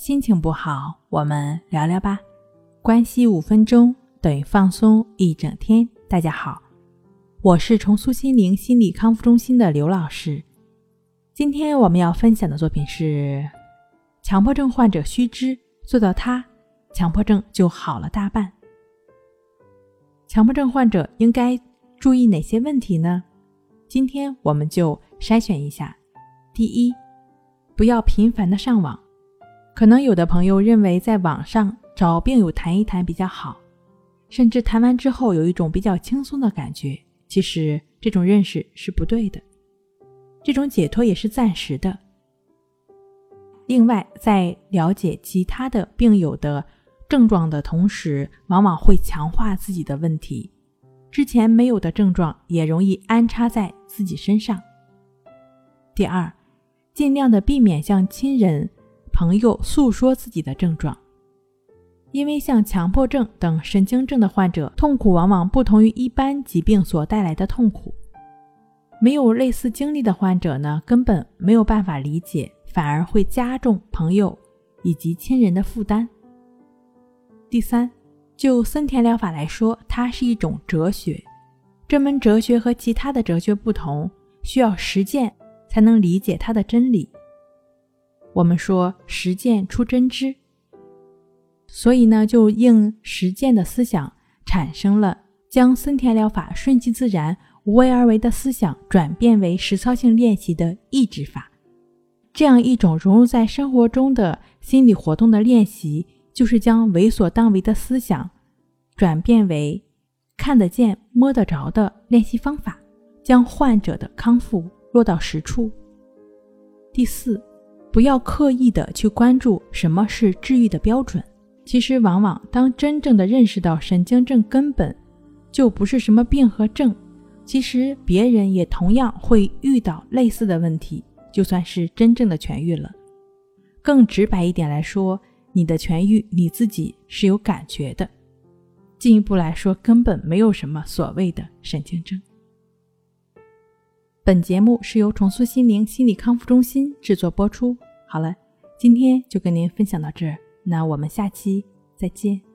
心情不好，我们聊聊吧。关系五分钟等于放松一整天。大家好，我是重塑心灵心理康复中心的刘老师。今天我们要分享的作品是：强迫症患者须知，做到它，强迫症就好了大半。强迫症患者应该注意哪些问题呢？今天我们就筛选一下。第一，不要频繁的上网。可能有的朋友认为在网上找病友谈一谈比较好，甚至谈完之后有一种比较轻松的感觉。其实这种认识是不对的，这种解脱也是暂时的。另外，在了解其他的病友的症状的同时，往往会强化自己的问题，之前没有的症状也容易安插在自己身上。第二，尽量的避免向亲人。朋友诉说自己的症状，因为像强迫症等神经症的患者，痛苦往往不同于一般疾病所带来的痛苦。没有类似经历的患者呢，根本没有办法理解，反而会加重朋友以及亲人的负担。第三，就森田疗法来说，它是一种哲学。这门哲学和其他的哲学不同，需要实践才能理解它的真理。我们说实践出真知，所以呢，就应实践的思想产生了将森田疗法顺其自然、无为而为的思想转变为实操性练习的意志法。这样一种融入在生活中的心理活动的练习，就是将为所当为的思想转变为看得见、摸得着的练习方法，将患者的康复落到实处。第四。不要刻意的去关注什么是治愈的标准。其实，往往当真正的认识到神经症根本就不是什么病和症，其实别人也同样会遇到类似的问题，就算是真正的痊愈了。更直白一点来说，你的痊愈你自己是有感觉的。进一步来说，根本没有什么所谓的神经症。本节目是由重塑心灵心理康复中心制作播出。好了，今天就跟您分享到这，那我们下期再见。